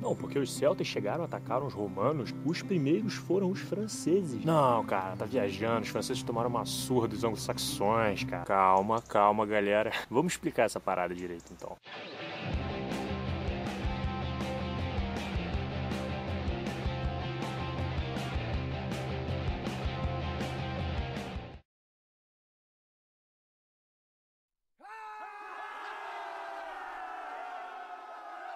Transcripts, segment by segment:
Não, porque os celtas chegaram, atacaram os romanos, os primeiros foram os franceses. Não, cara, tá viajando, os franceses tomaram uma surra dos anglo-saxões, cara. Calma, calma, galera. Vamos explicar essa parada direito, então.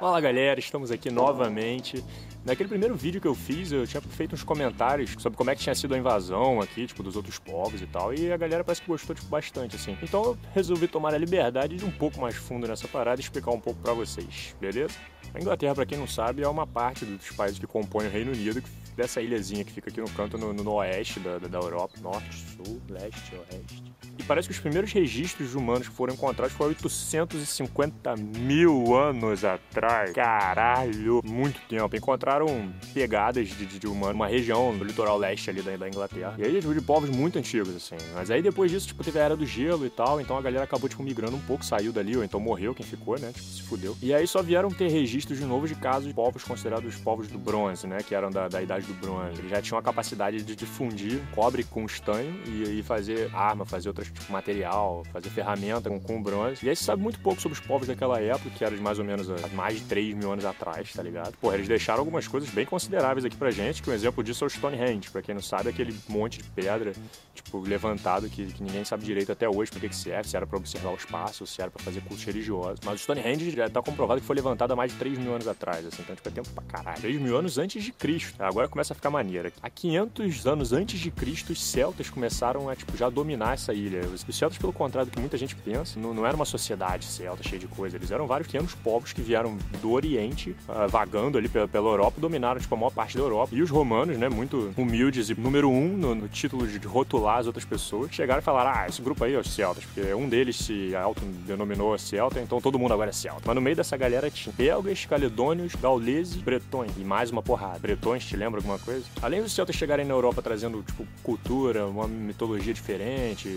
Fala galera, estamos aqui novamente. Naquele primeiro vídeo que eu fiz, eu tinha feito uns comentários sobre como é que tinha sido a invasão aqui, tipo, dos outros povos e tal, e a galera parece que gostou, tipo, bastante, assim. Então eu resolvi tomar a liberdade de ir um pouco mais fundo nessa parada e explicar um pouco para vocês, beleza? A Inglaterra, para quem não sabe, é uma parte dos países que compõem o Reino Unido, dessa ilhazinha que fica aqui no canto, no, no oeste da, da Europa, norte, sul, leste, oeste. E parece que os primeiros registros de humanos que foram encontrados foram 850 mil anos atrás. Caralho, muito tempo. Encontraram pegadas de, de, de humano, uma região do litoral leste ali da, da Inglaterra. E aí, tipo, de povos muito antigos, assim. Mas aí depois disso, tipo, teve a era do gelo e tal, então a galera acabou, tipo, migrando um pouco, saiu dali, ou então morreu quem ficou, né? Tipo, se fudeu. E aí só vieram ter registros de novo de casos de povos considerados povos do bronze, né? Que eram da, da idade do bronze. Eles já tinham a capacidade de difundir cobre com estanho e, e fazer arma, fazer outras tipo, material, fazer ferramenta com, com bronze. E aí se sabe muito pouco sobre os povos daquela época, que eram de mais ou menos há mais de 3 mil anos atrás, tá ligado? Pô, eles deixaram algumas coisas bem consideráveis aqui pra gente, que um exemplo disso é o Stonehenge. Pra quem não sabe, aquele monte de pedra, tipo, levantado que, que ninguém sabe direito até hoje pra que, que serve, se era pra observar o espaço, se era pra fazer cultos religiosos. Mas o Stonehenge já tá comprovado que foi levantado há mais de 3 mil anos atrás, assim, então tipo, é tempo pra caralho. 3 mil anos antes de Cristo. Agora começa a ficar maneira. Há 500 anos antes de Cristo, os celtas começaram a, tipo, já dominar essa ilha. Os celtas, pelo contrário do que muita gente pensa, não, não era uma sociedade celta cheia de coisa. Eles eram vários pequenos povos que vieram do Oriente, uh, vagando ali pela, pela, Europa, dominaram, tipo, a maior parte da Europa. E os romanos, né, muito humildes e número um no, no título de rotular as outras pessoas, chegaram e falaram, ah, esse grupo aí é os celtas, porque um deles se autodenominou celta, então todo mundo agora é celta. Mas no meio dessa galera tinha belgas, caledônios, gauleses, bretões e mais uma porrada. Bretões, te lembra alguma coisa? Além dos celtas chegarem na Europa trazendo, tipo, cultura, uma mitologia diferente,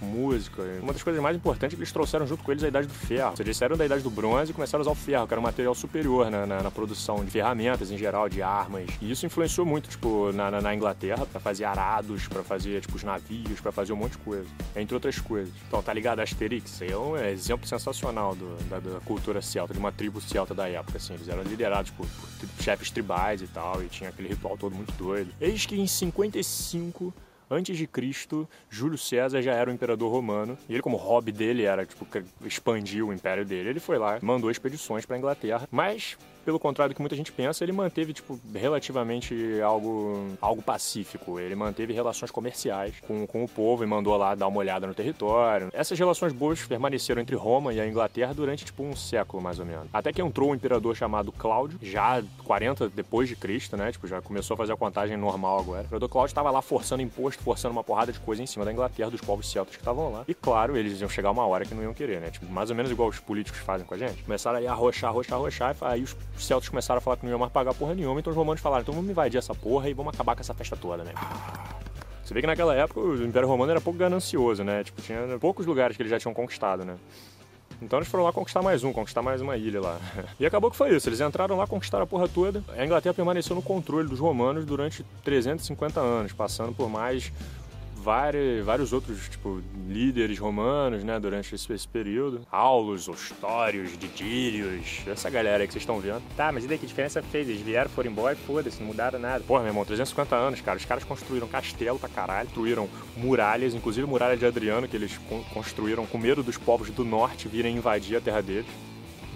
música, uma das coisas mais importantes é que eles trouxeram junto com eles a Idade do Ferro. Ou seja, eles saíram da Idade do Bronze e começaram a usar o ferro, que era um material superior na, na, na produção de ferramentas em geral, de armas. E isso influenciou muito, tipo, na, na Inglaterra, para fazer arados, para fazer, tipo, os navios, para fazer um monte de coisa. Entre outras coisas. Então, tá ligado? Asterix é um exemplo sensacional do, da, da, cultura celta, de uma tribo celta da época, assim. Eles eram liderados por, por chefes tribais e tal, e tinha aquele ritual todo muito doido. Eis que em 55 antes de Cristo, Júlio César já era o imperador romano, e ele como hobby dele era tipo expandir o império dele, ele foi lá, mandou expedições para Inglaterra, mas pelo contrário do que muita gente pensa, ele manteve, tipo, relativamente algo, algo pacífico. Ele manteve relações comerciais com, com o povo e mandou lá dar uma olhada no território. Essas relações boas permaneceram entre Roma e a Inglaterra durante, tipo, um século, mais ou menos. Até que entrou um imperador chamado Cláudio, já 40 depois de Cristo, né? Tipo, já começou a fazer a contagem normal agora. O imperador Cláudio estava lá forçando imposto, forçando uma porrada de coisa em cima da Inglaterra, dos povos celtas que estavam lá. E claro, eles iam chegar uma hora que não iam querer, né? Tipo, mais ou menos igual os políticos fazem com a gente. Começaram aí a arrochar, arrochar, arrochar, e aí os os celtas começaram a falar que não iam mais pagar porra nenhuma, então os romanos falaram, então vamos invadir essa porra e vamos acabar com essa festa toda, né? Você vê que naquela época o Império Romano era pouco ganancioso, né? Tipo, tinha poucos lugares que eles já tinham conquistado, né? Então eles foram lá conquistar mais um, conquistar mais uma ilha lá. E acabou que foi isso. Eles entraram lá, conquistaram a porra toda. A Inglaterra permaneceu no controle dos romanos durante 350 anos, passando por mais vários, vários outros tipo, líderes romanos né, durante esse, esse período. Aulos, Ostórios, Didírios, essa galera aí que vocês estão vendo. Tá, mas e daí que diferença fez? Eles vieram, foram embora e foda-se, não mudaram nada. Porra, meu irmão, 350 anos, cara. Os caras construíram castelo pra caralho, construíram muralhas, inclusive muralha de Adriano, que eles construíram com medo dos povos do norte virem invadir a terra deles.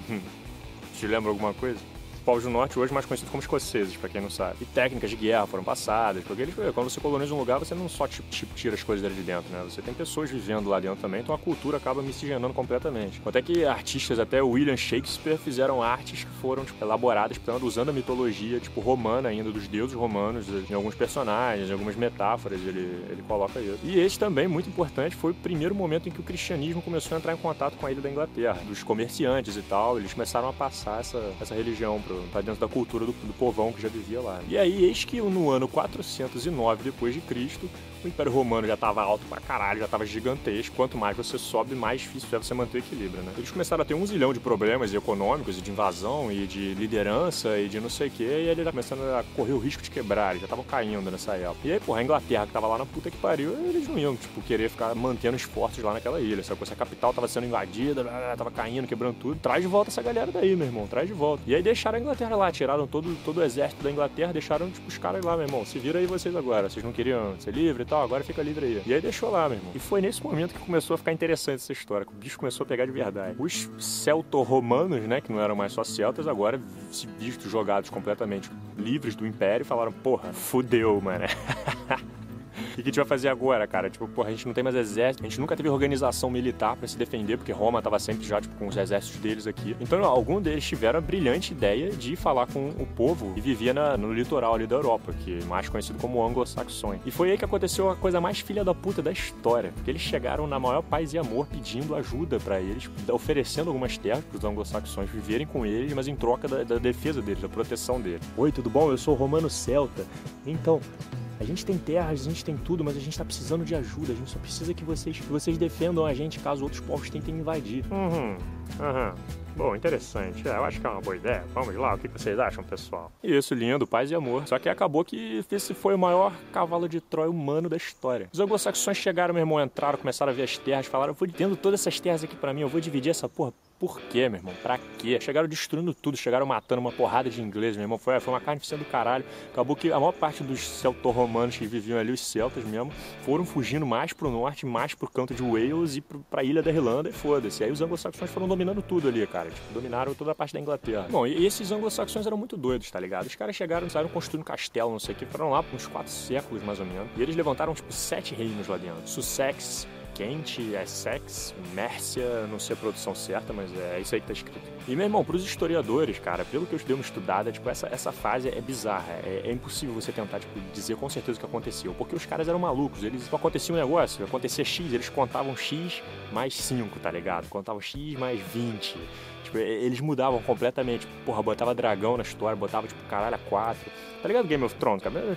Te lembra alguma coisa? Povos do norte, hoje mais conhecidos como escoceses, para quem não sabe. E técnicas de guerra foram passadas, porque eles, quando você coloniza um lugar, você não só tira as coisas dali de dentro, né? Você tem pessoas vivendo lá dentro também, então a cultura acaba miscigenando completamente. Até que artistas, até William Shakespeare, fizeram artes que foram tipo, elaboradas, usando a mitologia tipo romana ainda, dos deuses romanos, em alguns personagens, em algumas metáforas, ele, ele coloca isso. E esse também, muito importante, foi o primeiro momento em que o cristianismo começou a entrar em contato com a ilha da Inglaterra, dos comerciantes e tal, eles começaram a passar essa, essa religião pro pra dentro da cultura do, do povão que já vivia lá. E aí, eis que no ano 409 depois de Cristo, o Império Romano já estava alto pra caralho, já estava gigantesco. Quanto mais você sobe, mais difícil é você manter o equilíbrio, né? Eles começaram a ter um zilhão de problemas econômicos e de invasão e de liderança e de não sei o que, e eles começando a correr o risco de quebrar, eles já estavam caindo nessa época. E aí, porra, a Inglaterra que tava lá na puta que pariu, eles não iam, tipo, querer ficar mantendo esforços lá naquela ilha. Que se a capital tava sendo invadida, tava caindo, quebrando tudo, traz de volta essa galera daí, meu irmão, traz de volta. E aí deixaram a Inglaterra lá, tiraram todo, todo o exército da Inglaterra, deixaram, tipo, os caras lá, meu irmão, se vira aí vocês agora, vocês não queriam ser livre e tal, agora fica livre aí. E aí deixou lá, meu irmão. E foi nesse momento que começou a ficar interessante essa história, que o bicho começou a pegar de verdade. Os celto-romanos, né, que não eram mais só celtas, agora se vistos jogados completamente livres do império, falaram, porra, fudeu, mano. Que a gente vai fazer agora, cara? Tipo, porra, a gente não tem mais exército, a gente nunca teve organização militar para se defender, porque Roma tava sempre já, tipo, com os exércitos deles aqui. Então, algum deles tiveram a brilhante ideia de falar com o povo que vivia na, no litoral ali da Europa, que é mais conhecido como anglo-saxões. E foi aí que aconteceu a coisa mais filha da puta da história, porque eles chegaram na maior paz e amor pedindo ajuda para eles, oferecendo algumas terras para os anglo-saxões viverem com eles, mas em troca da, da defesa deles, da proteção deles. Oi, tudo bom? Eu sou Romano Celta. Então, a gente tem terras, a gente tem tudo, mas a gente está precisando de ajuda. A gente só precisa que vocês, que vocês defendam a gente caso outros povos tentem invadir. Uhum, uhum. Bom, interessante. É, eu acho que é uma boa ideia. Vamos lá, o que vocês acham, pessoal? Isso, lindo, paz e amor. Só que acabou que esse foi o maior cavalo de Troia humano da história. Os anglo-saxões chegaram, meu irmão, entraram, começaram a ver as terras, falaram: eu vou tendo todas essas terras aqui para mim, eu vou dividir essa porra por quê, meu irmão? Pra quê? Chegaram destruindo tudo, chegaram matando uma porrada de ingleses, meu irmão. Foi, foi uma carnificina do caralho. Acabou que a maior parte dos celto-romanos que viviam ali, os celtas mesmo, foram fugindo mais pro norte, mais pro canto de Wales e pro, pra ilha da Irlanda e foda-se. Aí os anglo-saxões foram dominando tudo ali, cara. Tipo, dominaram toda a parte da Inglaterra. Bom, e esses anglo-saxões eram muito doidos, tá ligado? Os caras chegaram, saíram construindo castelo, não sei o que, foram lá por uns quatro séculos mais ou menos. E eles levantaram, tipo, sete reinos lá dentro. Sussex, Kent, Essex, Mércia, não sei a produção certa, mas é isso aí que tá escrito. E, meu irmão, pros historiadores, cara, pelo que eu dei uma estudada, tipo, essa, essa fase é bizarra. É, é, impossível você tentar, tipo, dizer com certeza o que aconteceu. Porque os caras eram malucos. Eles, tipo, acontecia um negócio, acontecia X, eles contavam X mais 5, tá ligado? Contavam X mais 20. Tipo, eles mudavam completamente. Porra, botava dragão na história, botava, tipo, caralho, a 4. Tá ligado Game of Thrones, cara?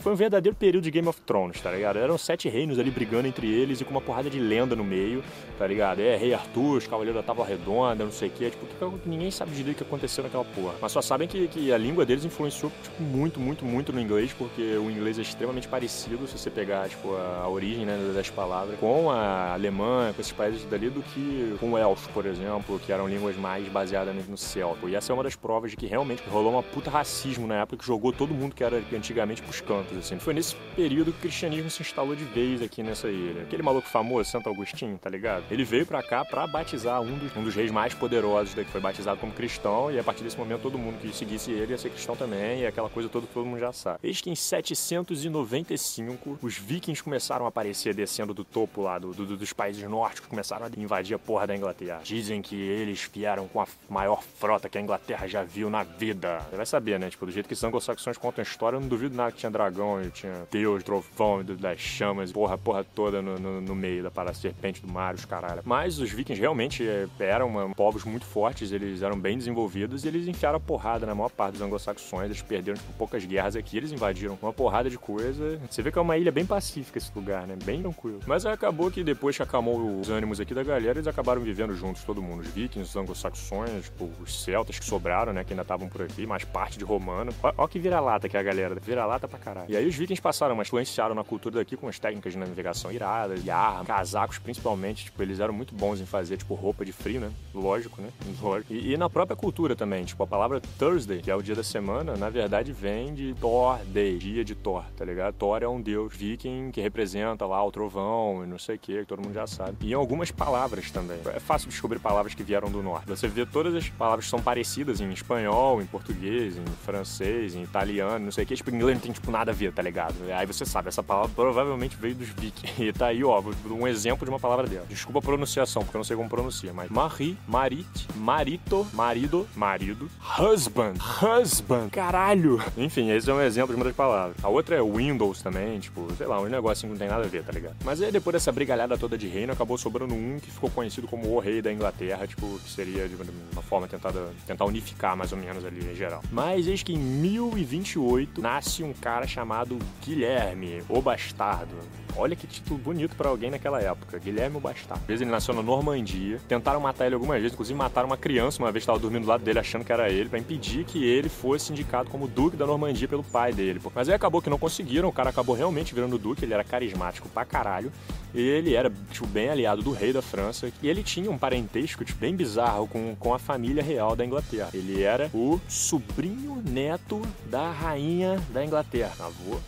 foi um verdadeiro período de Game of Thrones, tá ligado? Eram sete reinos ali brigando entre eles e com uma porrada de lenda no meio, tá ligado? É, Rei Arthur, os Cavaleiros da Tábua Redonda, não sei o quê. Tipo, que ninguém sabe direito o que aconteceu naquela porra. Mas só sabem que, que a língua deles influenciou, tipo, muito, muito, muito no inglês, porque o inglês é extremamente parecido, se você pegar, tipo, a, a origem né, das palavras, com a alemã, com esses países dali, do que com o elfo, por exemplo, que eram línguas mais baseadas no celta. E essa é uma das provas de que realmente rolou uma puta racismo na época que jogou todo mundo que era antigamente pros cantos, assim. Foi nesse período que o cristianismo se instalou de vez aqui nessa ilha. Aquele maluco famoso, Santo Agostinho, tá ligado? Ele veio para cá para batizar um dos, um dos reis mais poderosos daqui, foi batizado como cristão, e a partir desse momento todo mundo que seguisse ele ia ser cristão também, e aquela coisa toda que todo mundo já sabe. Eis que em 795, os vikings começaram a aparecer descendo do topo lá do, do, dos países nórdicos, começaram a invadir a porra da Inglaterra. Dizem que eles vieram com a maior frota que a Inglaterra já viu na vida. Você vai saber, né? Tipo, do jeito que os anglo-saxões contam a história, eu não duvido nada que tinha dragão tinha Deus, trovão, das chamas, porra, porra toda no, no, no meio da parada, serpente do mar, os caralho. Mas os vikings realmente é, eram uma, povos muito fortes, eles eram bem desenvolvidos e eles enfiaram a porrada na maior parte dos anglo-saxões, eles perderam tipo, poucas guerras aqui, eles invadiram uma porrada de coisa. Você vê que é uma ilha bem pacífica esse lugar, né? Bem tranquilo. Mas acabou que depois que acalmou os ânimos aqui da galera, eles acabaram vivendo juntos, todo mundo. Os vikings, os anglo-saxões, tipo, os celtas que sobraram, né? Que ainda estavam por aqui, mais parte de romano. Ó, ó que vira-lata que é a galera, vira-lata pra caralho. E aí os vikings passaram, mas influenciaram na cultura daqui com as técnicas de navegação iradas, e arma, casacos principalmente, tipo, eles eram muito bons em fazer, tipo, roupa de frio, né? Lógico, né? Lógico. E, e, na própria cultura também, tipo, a palavra Thursday, que é o dia da semana, na verdade vem de Thor Day, dia de Thor, tá ligado? Thor é um deus viking que representa lá o trovão e não sei o que, todo mundo já sabe. E algumas palavras também. É fácil descobrir palavras que vieram do norte. Você vê todas as palavras que são parecidas em espanhol, em português, em francês, em italiano, não sei o que. Tipo, inglês não tem, tipo, nada a ver, tá ligado? Aí você sabe, essa palavra provavelmente veio dos vikings. E tá aí, ó, um exemplo de uma palavra dela. Desculpa a pronunciação, porque eu não sei como pronuncia, mas Marie, Marit, Marito, marido, marido, husband, husband, caralho. Enfim, esse é um exemplo de uma das palavras. A outra é Windows também, tipo, sei lá, um negócio que não tem nada a ver, tá ligado? Mas aí depois dessa brigalhada toda de reino, acabou sobrando um que ficou conhecido como o rei da Inglaterra, tipo, que seria de uma forma tentada, tentar unificar mais ou menos ali em geral. Mas eis que em 1028 nasce um cara chamado Guilherme, o Bastardo. Olha que título bonito para alguém naquela época. Guilherme o Bastardo. Às vezes ele nasceu na Normandia. Tentaram matar ele algumas vezes, inclusive mataram uma criança uma vez estava dormindo do lado dele achando que era ele, para impedir que ele fosse indicado como Duque da Normandia pelo pai dele. Mas aí acabou que não conseguiram, o cara acabou realmente virando Duque, ele era carismático pra caralho. Ele era, tipo, bem aliado do rei da França. E ele tinha um parentesco, tipo, bem bizarro com, com a família real da Inglaterra. Ele era o sobrinho neto da rainha da Inglaterra. Avô,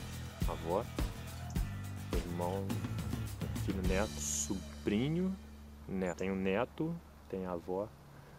avó, irmão, filho neto, sobrinho, neto. Tem o neto, tem a avó.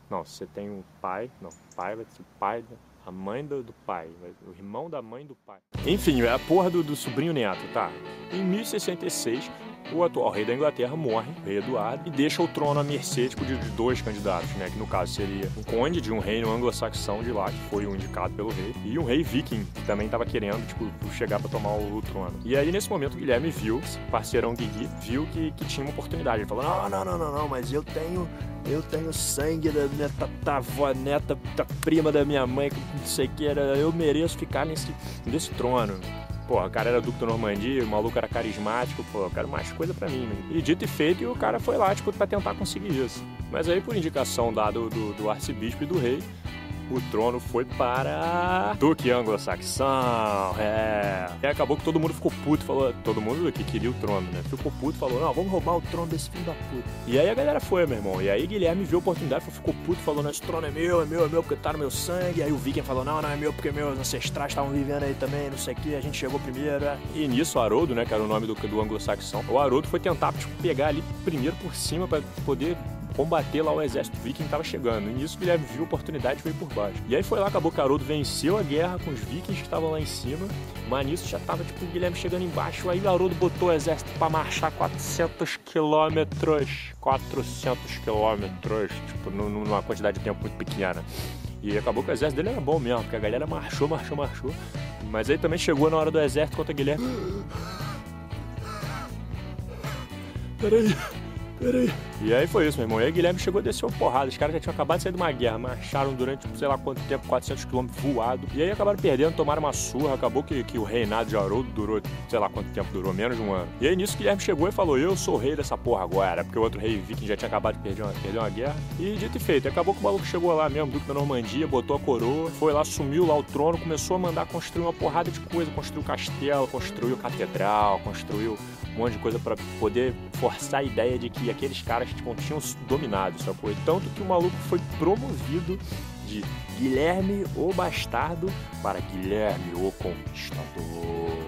Não, você tem um pai, não, pai vai ser o pai, a mãe do, do, pai, o irmão da mãe do pai. Enfim, é a porra do, do sobrinho neto, tá? Em 1066, o atual rei da Inglaterra morre, o rei Eduardo, e deixa o trono à mercê tipo, de dois candidatos, né? Que no caso seria um conde de um reino anglo-saxão de lá, que foi o indicado pelo rei, e um rei viking, que também estava querendo, tipo, chegar para tomar o, trono. E aí, nesse momento, Guilherme viu, parceirão Guigui, viu que, que tinha uma oportunidade. Ele falou: não, não, não, não, não, mas eu tenho. Eu tenho sangue da minha tatavó, neta, da prima da minha mãe, não sei o que, era, eu mereço ficar nesse, nesse trono. Pô, o cara era da Normandia, o maluco era carismático, pô, eu quero mais coisa pra mim, né? E dito e feito, o cara foi lá, tipo, pra tentar conseguir isso. Mas aí, por indicação dada do, do arcebispo e do rei, o trono foi para Duque Anglo-Saxão. É. E acabou que todo mundo ficou puto, falou, todo mundo que queria o trono, né? Ficou puto, falou, não, vamos roubar o trono desse filho da puta. E aí a galera foi, meu irmão. E aí Guilherme viu a oportunidade, ficou puto, falou, não, esse trono é meu, é meu, é meu, porque tá no meu sangue. E aí o Viking falou, não, não é meu, porque meus ancestrais estavam vivendo aí também, não sei o que, a gente chegou primeiro. É. E nisso o Haroldo, né, que era o nome do, do anglo-saxão, o Haroldo foi tentar, tipo, pegar ali primeiro por cima para poder combater lá o exército viking que estava chegando. E nisso Guilherme viu a oportunidade e veio por baixo. E aí foi lá, acabou que Haroldo venceu a guerra com os vikings que estavam lá em cima. Mas nisso já tava tipo o Guilherme chegando embaixo. Aí Haroldo botou o exército para marchar 400 quilômetros. 400 quilômetros, tipo, numa quantidade de tempo muito pequena. E acabou que o exército dele era bom mesmo, porque a galera marchou, marchou, marchou. Mas aí também chegou na hora do exército contra Guilherme. Peraí, peraí. E aí foi isso, meu irmão. E aí Guilherme chegou e desceu porrada. Os caras já tinham acabado de sair de uma guerra, marcharam durante sei lá quanto tempo, 400 quilômetros voado. E aí acabaram perdendo, tomaram uma surra. Acabou que, que o reinado de Haroldo durou, sei lá quanto tempo durou, menos de um ano. E aí nisso Guilherme chegou e falou: Eu sou rei dessa porra agora. Porque o outro rei viking já tinha acabado de perder uma, perder uma guerra. E dito e feito, acabou que o maluco chegou lá mesmo, Duque da Normandia, botou a coroa, foi lá, sumiu lá o trono, começou a mandar construir uma porrada de coisa. Construiu castelo, construiu catedral, construiu um monte de coisa para poder forçar a ideia de que aqueles caras tipo, tinham dominado, sacou? Tanto que o maluco foi promovido de Guilherme o Bastardo para Guilherme o Conquistador.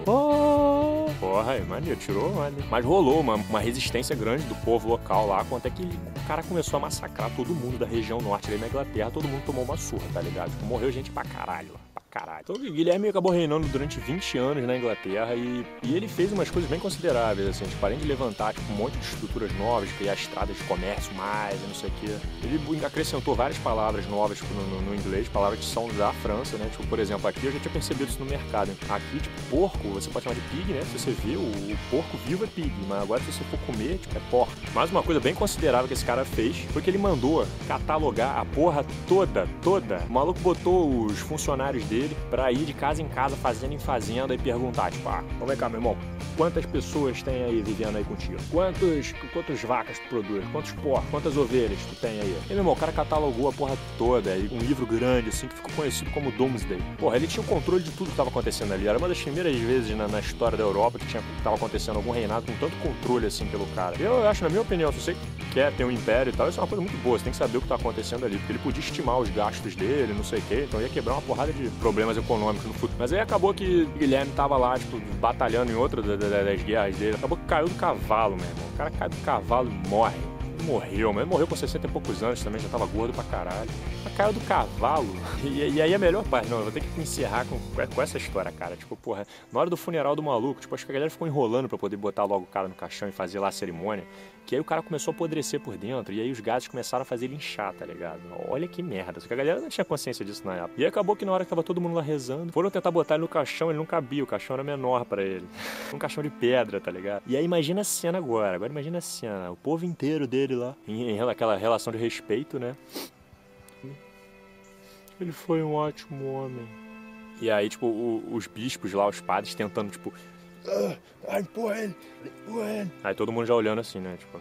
Oh! Porra, é maneiro, tirou, maneiro. Mas rolou uma, uma resistência grande do povo local lá, quanto é que o cara começou a massacrar todo mundo da região norte ali na Inglaterra, todo mundo tomou uma surra, tá ligado? Morreu gente pra caralho lá caralho. Então o Guilherme acabou reinando durante 20 anos na Inglaterra e, e ele fez umas coisas bem consideráveis, assim, tipo, além de levantar tipo, um monte de estruturas novas, criar estradas de comércio mais, não sei o quê. Ele acrescentou várias palavras novas tipo, no, no, inglês, palavras que são da França, né? Tipo, por exemplo, aqui eu já tinha percebido isso no mercado. Aqui, tipo, porco, você pode chamar de pig, né? Se você vê, o, o porco vivo é pig, mas agora se você for comer, tipo, é porco. Mas uma coisa bem considerável que esse cara fez foi que ele mandou catalogar a porra toda, toda. O maluco botou os funcionários dele dele para ir de casa em casa, fazendo em fazenda e perguntar, tipo, ah, vamos cá, meu irmão, quantas pessoas tem aí vivendo aí contigo? Quantos, quantas vacas tu produz? Quantos porcos? Quantas ovelhas tu tem aí? E, meu irmão, o cara catalogou a porra toda, um livro grande, assim, que ficou conhecido como Doomsday. Porra, ele tinha o controle de tudo que estava acontecendo ali. Era uma das primeiras vezes na, na história da Europa que tinha, tava acontecendo algum reinado com tanto controle, assim, pelo cara. Eu acho, na minha opinião, se você quer ter um império e tal, isso é uma coisa muito boa. Você tem que saber o que tá acontecendo ali, porque ele podia estimar os gastos dele, não sei o quê, então ia quebrar uma porrada de problemas econômicos no futuro. Mas aí acabou que Guilherme tava lá, tipo, batalhando em outra das guerras dele. Acabou que caiu do cavalo, meu irmão. O cara cai do cavalo e morre morreu, mas ele morreu com 60 e poucos anos também, já tava gordo pra caralho. Mas caiu do cavalo. E, e, aí a melhor parte, não, eu vou ter que encerrar com, com essa história, cara. Tipo, porra, na hora do funeral do maluco, tipo, acho que a galera ficou enrolando pra poder botar logo o cara no caixão e fazer lá a cerimônia. Que aí o cara começou a apodrecer por dentro, e aí os gatos começaram a fazer ele inchar, tá ligado? Olha que merda, só que a galera não tinha consciência disso na época. E acabou que na hora que tava todo mundo lá rezando, foram tentar botar ele no caixão, ele não cabia, o caixão era menor para ele. Um caixão de pedra, tá ligado? E aí imagina a cena agora, agora imagina a cena, o povo inteiro dele lá, em, em aquela relação de respeito, né? Ele foi um ótimo homem. E aí, tipo, o, os bispos lá, os padres, tentando, tipo. Ah, empurra ele, empurra ele. Aí todo mundo já olhando assim, né? Tipo.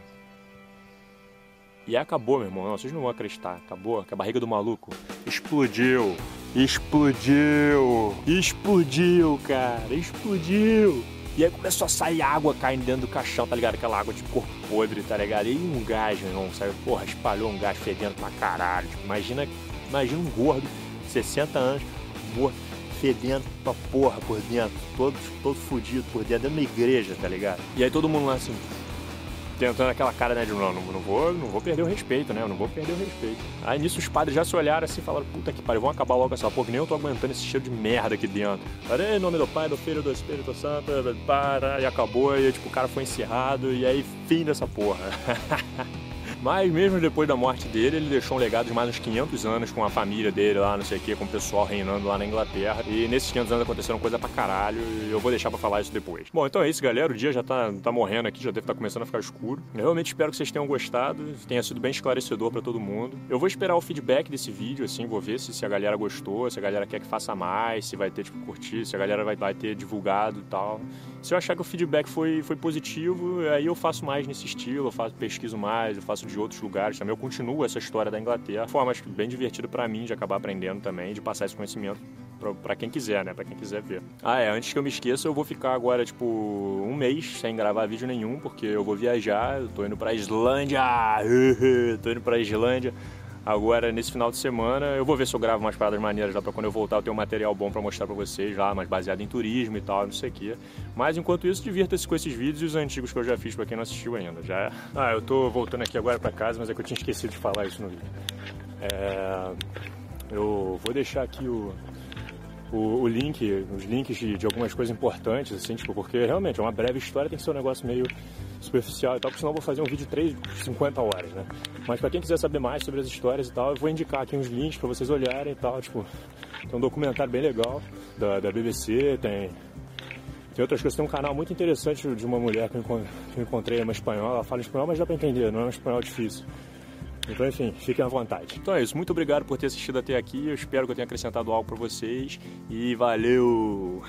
E acabou, meu irmão. Não, vocês não vão acreditar. Acabou. Que a barriga do maluco explodiu. Explodiu. Explodiu, cara. Explodiu. E aí começou a sair água caindo dentro do caixão, tá ligado? Aquela água de corpo podre, tá ligado? E um gás, meu irmão, saiu, porra, espalhou um gás fedendo pra caralho. Tipo, imagina, imagina um gordo, 60 anos, morto, fedendo pra porra por dentro, todo, todo fudido por dentro, dentro da igreja, tá ligado? E aí todo mundo lá assim, tentando aquela cara, né, de não, não, vou, não vou perder o respeito, né, eu não vou perder o respeito. Aí nisso os padres já se olharam assim e falaram, puta que pariu, vamos acabar logo essa porra, nem eu tô aguentando esse cheiro de merda aqui dentro. Falei, em nome do Pai, do Filho, do Espírito Santo, para, e acabou, e tipo, o cara foi encerrado, e aí fim dessa porra. Mas mesmo depois da morte dele, ele deixou um legado de mais uns 500 anos com a família dele lá, não sei o que, com o pessoal reinando lá na Inglaterra. E nesses 500 anos aconteceram coisa pra caralho e eu vou deixar pra falar isso depois. Bom, então é isso, galera. O dia já tá, tá morrendo aqui, já deve estar tá começando a ficar escuro. Eu realmente espero que vocês tenham gostado, tenha sido bem esclarecedor para todo mundo. Eu vou esperar o feedback desse vídeo, assim, vou ver se, se a galera gostou, se a galera quer que faça mais, se vai ter, tipo, curtir, se a galera vai, vai ter divulgado e tal. Se eu achar que o feedback foi, foi positivo, aí eu faço mais nesse estilo, eu faço, pesquiso mais, eu faço de outros lugares também. Eu continuo essa história da Inglaterra. Forma acho que bem divertido para mim de acabar aprendendo também, de passar esse conhecimento para quem quiser, né? Para quem quiser ver. Ah, é, antes que eu me esqueça, eu vou ficar agora, tipo, um mês sem gravar vídeo nenhum, porque eu vou viajar, eu tô indo pra Islândia! tô indo pra Islândia Agora, nesse final de semana, eu vou ver se eu gravo umas paradas maneiras lá pra quando eu voltar eu ter um material bom para mostrar para vocês lá, mais baseado em turismo e tal, não sei o quê. Mas enquanto isso, divirta-se com esses vídeos e os antigos que eu já fiz para quem não assistiu ainda. Já... Ah, eu tô voltando aqui agora para casa, mas é que eu tinha esquecido de falar isso no vídeo. É... Eu vou deixar aqui o, o, o, link, os links de, de, algumas coisas importantes, assim, tipo, porque realmente é uma breve história, tem que ser um negócio meio superficial e tal, porque senão eu vou fazer um vídeo de 3, 50 horas, né? Mas para quem quiser saber mais sobre as histórias e tal, eu vou indicar aqui uns links para vocês olharem e tal, tipo, tem um documentário bem legal da, da BBC, tem tem outras coisas, tem um canal muito interessante de uma mulher que eu encontrei, uma espanhola, ela fala espanhol, mas dá para entender, não é um espanhol difícil. Então, enfim, fiquem à vontade. Então é isso, muito obrigado por ter assistido até aqui. Eu espero que eu tenha acrescentado algo para vocês e valeu!